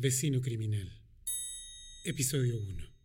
Vecino Criminal. Episodio 1.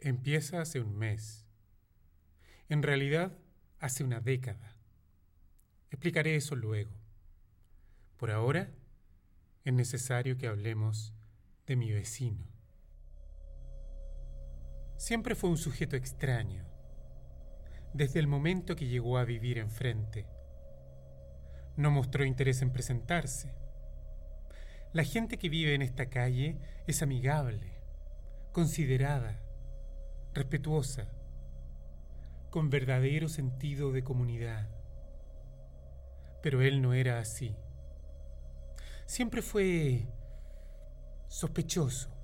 Empieza hace un mes. En realidad, hace una década. Explicaré eso luego. Por ahora, es necesario que hablemos de mi vecino. Siempre fue un sujeto extraño, desde el momento que llegó a vivir enfrente. No mostró interés en presentarse. La gente que vive en esta calle es amigable, considerada, respetuosa, con verdadero sentido de comunidad. Pero él no era así. Siempre fue sospechoso.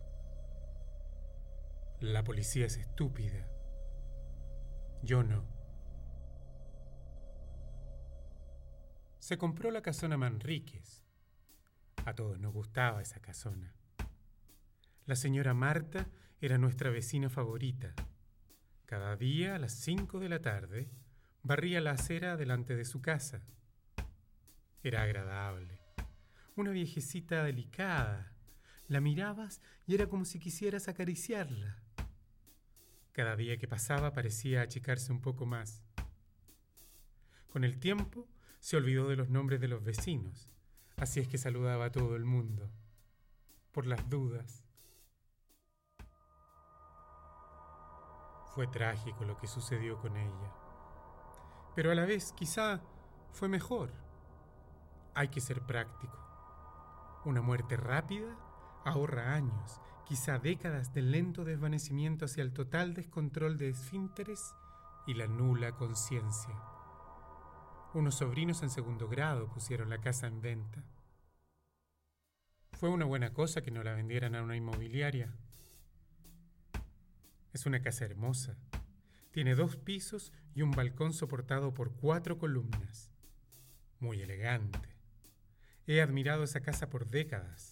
La policía es estúpida. Yo no. Se compró la casona Manríquez. A todos nos gustaba esa casona. La señora Marta era nuestra vecina favorita. Cada día a las cinco de la tarde barría la acera delante de su casa. Era agradable. Una viejecita delicada. La mirabas y era como si quisieras acariciarla. Cada día que pasaba parecía achicarse un poco más. Con el tiempo se olvidó de los nombres de los vecinos, así es que saludaba a todo el mundo, por las dudas. Fue trágico lo que sucedió con ella. Pero a la vez quizá fue mejor. Hay que ser práctico. Una muerte rápida ahorra años, quizá décadas de lento desvanecimiento hacia el total descontrol de esfínteres y la nula conciencia. Unos sobrinos en segundo grado pusieron la casa en venta. Fue una buena cosa que no la vendieran a una inmobiliaria. Es una casa hermosa. Tiene dos pisos y un balcón soportado por cuatro columnas. Muy elegante. He admirado esa casa por décadas.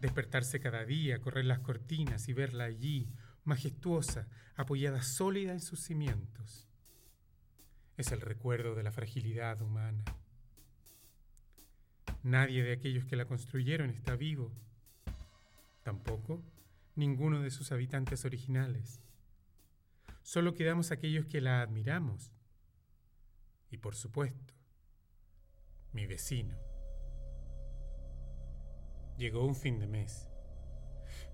Despertarse cada día, correr las cortinas y verla allí, majestuosa, apoyada sólida en sus cimientos. Es el recuerdo de la fragilidad humana. Nadie de aquellos que la construyeron está vivo. Tampoco ninguno de sus habitantes originales. Solo quedamos aquellos que la admiramos. Y por supuesto, mi vecino. Llegó un fin de mes.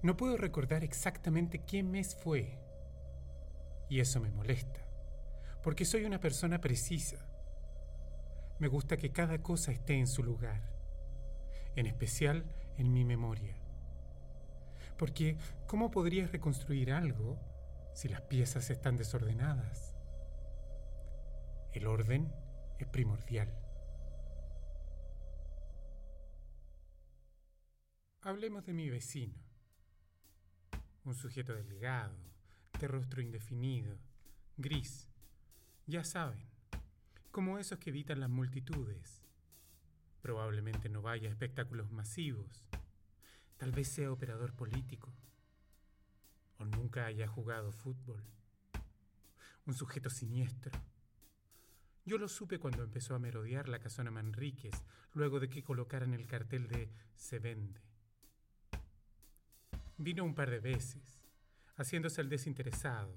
No puedo recordar exactamente qué mes fue. Y eso me molesta, porque soy una persona precisa. Me gusta que cada cosa esté en su lugar, en especial en mi memoria. Porque, ¿cómo podrías reconstruir algo si las piezas están desordenadas? El orden es primordial. Hablemos de mi vecino. Un sujeto delgado, de rostro indefinido, gris. Ya saben, como esos que evitan las multitudes. Probablemente no vaya a espectáculos masivos Tal vez sea operador político. O nunca haya jugado fútbol. Un sujeto siniestro. Yo lo supe cuando empezó a merodear la casona Manríquez, luego de que colocaran el cartel de Se vende. Vino un par de veces, haciéndose el desinteresado,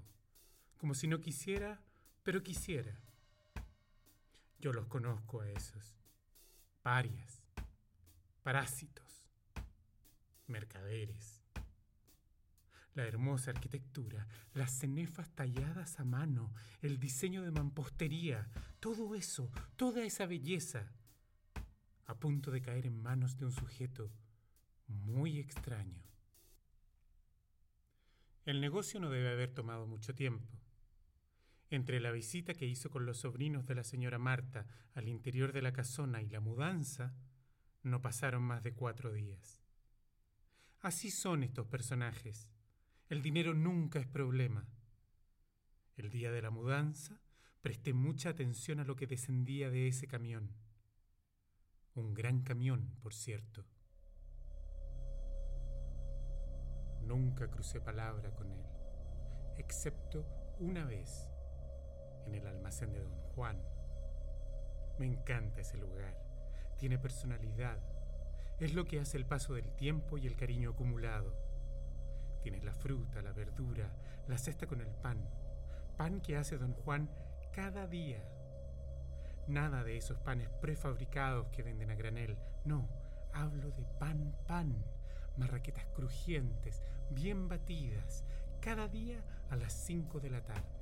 como si no quisiera, pero quisiera. Yo los conozco a esos. Parias, parásitos mercaderes. La hermosa arquitectura, las cenefas talladas a mano, el diseño de mampostería, todo eso, toda esa belleza, a punto de caer en manos de un sujeto muy extraño. El negocio no debe haber tomado mucho tiempo. Entre la visita que hizo con los sobrinos de la señora Marta al interior de la casona y la mudanza, no pasaron más de cuatro días. Así son estos personajes. El dinero nunca es problema. El día de la mudanza presté mucha atención a lo que descendía de ese camión. Un gran camión, por cierto. Nunca crucé palabra con él, excepto una vez en el almacén de don Juan. Me encanta ese lugar. Tiene personalidad. Es lo que hace el paso del tiempo y el cariño acumulado. Tiene la fruta, la verdura, la cesta con el pan. Pan que hace don Juan cada día. Nada de esos panes prefabricados que venden a granel. No, hablo de pan, pan. Marraquetas crujientes, bien batidas, cada día a las 5 de la tarde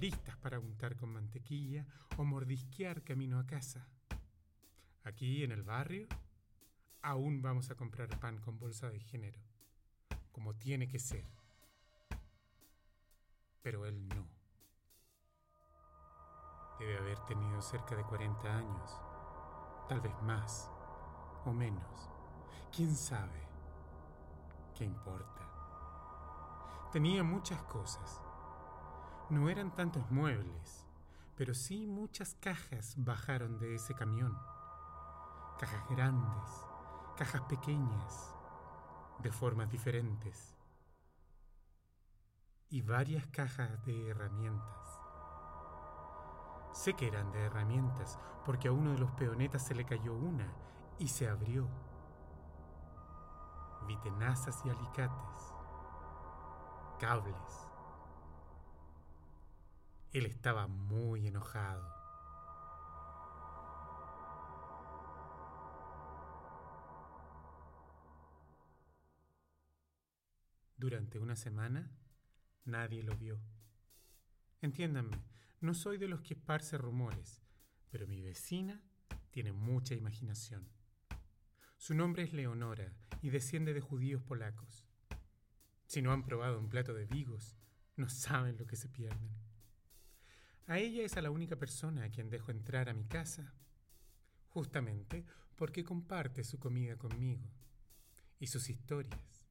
listas para untar con mantequilla o mordisquear camino a casa. Aquí en el barrio aún vamos a comprar pan con bolsa de género, como tiene que ser. Pero él no. Debe haber tenido cerca de 40 años, tal vez más o menos. ¿Quién sabe? ¿Qué importa? Tenía muchas cosas no eran tantos muebles, pero sí muchas cajas bajaron de ese camión. Cajas grandes, cajas pequeñas, de formas diferentes. Y varias cajas de herramientas. Sé que eran de herramientas porque a uno de los peonetas se le cayó una y se abrió. Vi tenazas y alicates, cables, él estaba muy enojado. Durante una semana nadie lo vio. Entiéndanme, no soy de los que esparce rumores, pero mi vecina tiene mucha imaginación. Su nombre es Leonora y desciende de judíos polacos. Si no han probado un plato de vigos, no saben lo que se pierden. A ella es a la única persona a quien dejo entrar a mi casa, justamente porque comparte su comida conmigo y sus historias.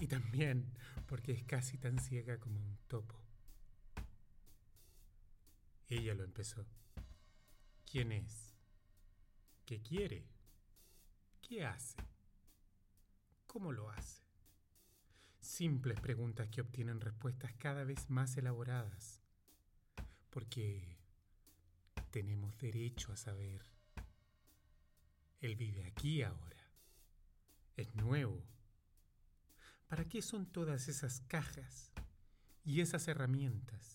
Y también porque es casi tan ciega como un topo. Ella lo empezó. ¿Quién es? ¿Qué quiere? ¿Qué hace? ¿Cómo lo hace? Simples preguntas que obtienen respuestas cada vez más elaboradas porque tenemos derecho a saber. Él vive aquí ahora. Es nuevo. ¿Para qué son todas esas cajas y esas herramientas?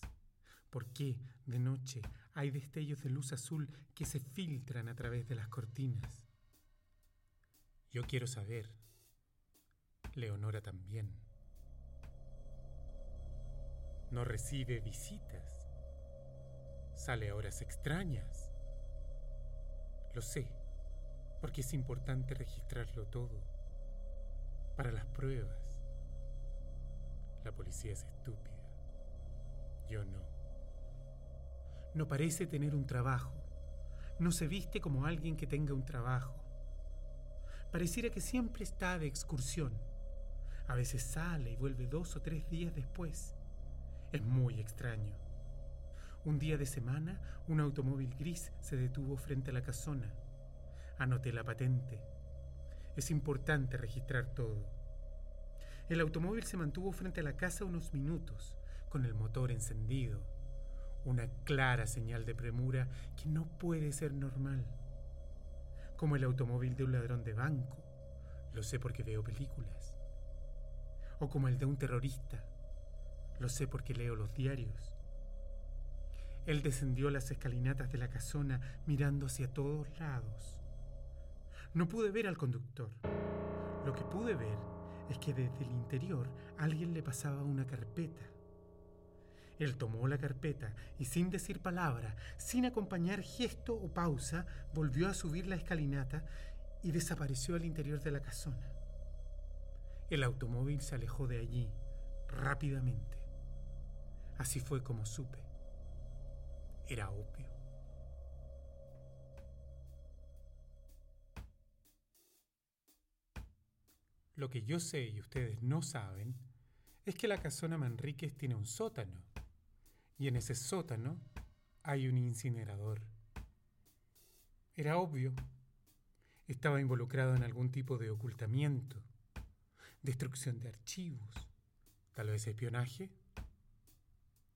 ¿Por qué de noche hay destellos de luz azul que se filtran a través de las cortinas? Yo quiero saber. Leonora también. No recibe visitas sale a horas extrañas. Lo sé, porque es importante registrarlo todo para las pruebas. La policía es estúpida. Yo no. No parece tener un trabajo. No se viste como alguien que tenga un trabajo. Pareciera que siempre está de excursión. A veces sale y vuelve dos o tres días después. Es muy extraño. Un día de semana, un automóvil gris se detuvo frente a la casona. Anoté la patente. Es importante registrar todo. El automóvil se mantuvo frente a la casa unos minutos, con el motor encendido. Una clara señal de premura que no puede ser normal. Como el automóvil de un ladrón de banco. Lo sé porque veo películas. O como el de un terrorista. Lo sé porque leo los diarios. Él descendió las escalinatas de la casona mirando hacia todos lados. No pude ver al conductor. Lo que pude ver es que desde el interior alguien le pasaba una carpeta. Él tomó la carpeta y sin decir palabra, sin acompañar gesto o pausa, volvió a subir la escalinata y desapareció al interior de la casona. El automóvil se alejó de allí rápidamente. Así fue como supe. Era obvio. Lo que yo sé y ustedes no saben es que la casona Manríquez tiene un sótano. Y en ese sótano hay un incinerador. Era obvio. Estaba involucrado en algún tipo de ocultamiento, destrucción de archivos, tal vez espionaje,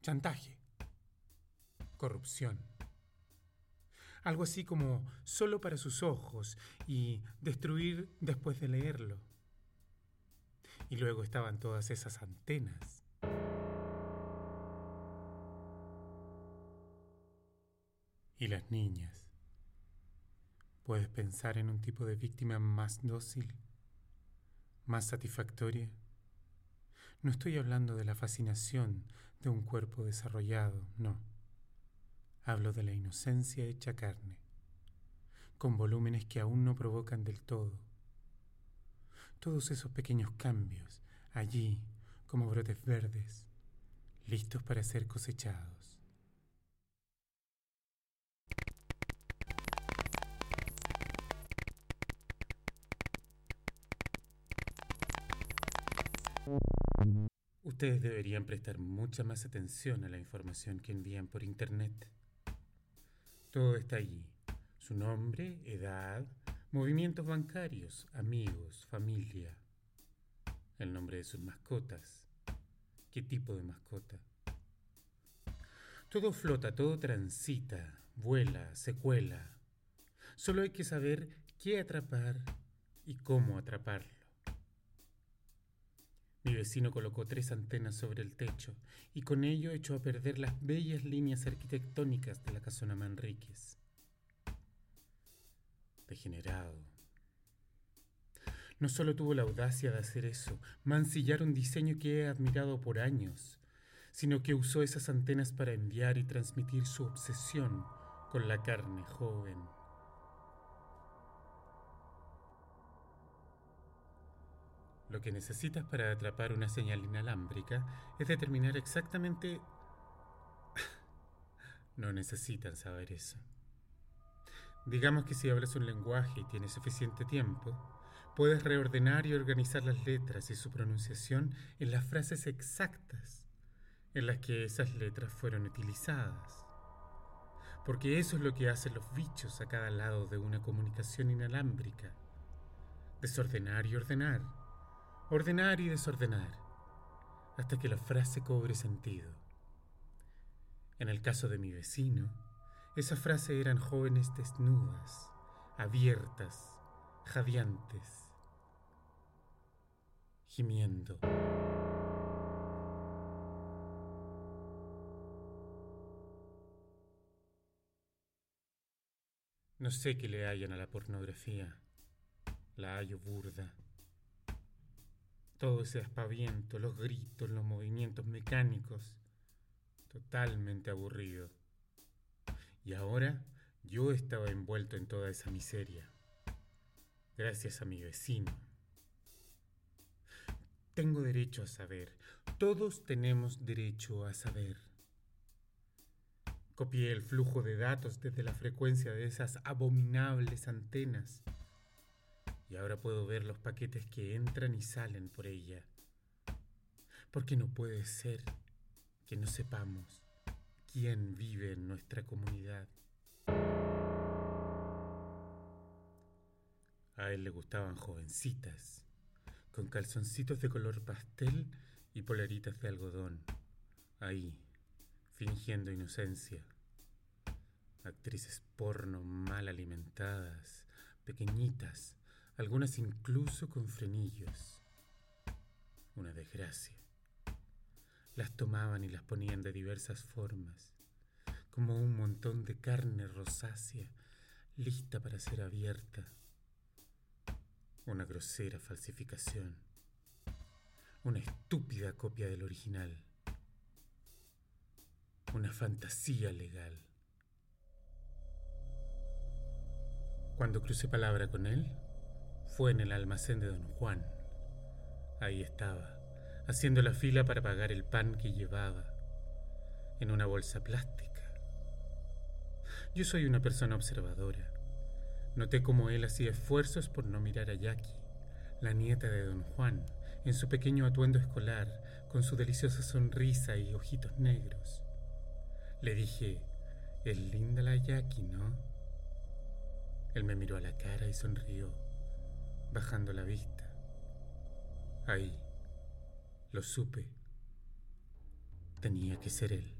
chantaje, corrupción. Algo así como solo para sus ojos y destruir después de leerlo. Y luego estaban todas esas antenas. Y las niñas. ¿Puedes pensar en un tipo de víctima más dócil, más satisfactoria? No estoy hablando de la fascinación de un cuerpo desarrollado, no. Hablo de la inocencia hecha carne, con volúmenes que aún no provocan del todo. Todos esos pequeños cambios, allí como brotes verdes, listos para ser cosechados. Ustedes deberían prestar mucha más atención a la información que envían por Internet. Todo está allí. Su nombre, edad, movimientos bancarios, amigos, familia, el nombre de sus mascotas, qué tipo de mascota. Todo flota, todo transita, vuela, se cuela. Solo hay que saber qué atrapar y cómo atraparlo. Mi vecino colocó tres antenas sobre el techo y con ello echó a perder las bellas líneas arquitectónicas de la casona Manríquez. Degenerado. No solo tuvo la audacia de hacer eso, mancillar un diseño que he admirado por años, sino que usó esas antenas para enviar y transmitir su obsesión con la carne joven. Lo que necesitas para atrapar una señal inalámbrica es determinar exactamente... no necesitan saber eso. Digamos que si hablas un lenguaje y tienes suficiente tiempo, puedes reordenar y organizar las letras y su pronunciación en las frases exactas en las que esas letras fueron utilizadas. Porque eso es lo que hacen los bichos a cada lado de una comunicación inalámbrica. Desordenar y ordenar ordenar y desordenar, hasta que la frase cobre sentido. En el caso de mi vecino, esa frase eran jóvenes desnudas, abiertas, jadeantes, gimiendo. No sé qué le hayan a la pornografía. La hallo burda. Todo ese aspaviento, los gritos, los movimientos mecánicos. Totalmente aburrido. Y ahora yo estaba envuelto en toda esa miseria. Gracias a mi vecino. Tengo derecho a saber. Todos tenemos derecho a saber. Copié el flujo de datos desde la frecuencia de esas abominables antenas y ahora puedo ver los paquetes que entran y salen por ella. Porque no puede ser que no sepamos quién vive en nuestra comunidad. A él le gustaban jovencitas, con calzoncitos de color pastel y poleritas de algodón, ahí, fingiendo inocencia. Actrices porno mal alimentadas, pequeñitas, algunas incluso con frenillos. Una desgracia. Las tomaban y las ponían de diversas formas, como un montón de carne rosácea lista para ser abierta. Una grosera falsificación. Una estúpida copia del original. Una fantasía legal. Cuando crucé palabra con él, fue en el almacén de don Juan. Ahí estaba, haciendo la fila para pagar el pan que llevaba. en una bolsa plástica. Yo soy una persona observadora. Noté cómo él hacía esfuerzos por no mirar a Jackie, la nieta de don Juan, en su pequeño atuendo escolar, con su deliciosa sonrisa y ojitos negros. Le dije, es linda la Jackie, ¿no? Él me miró a la cara y sonrió, bajando la vista. Ahí, lo supe. Tenía que ser él.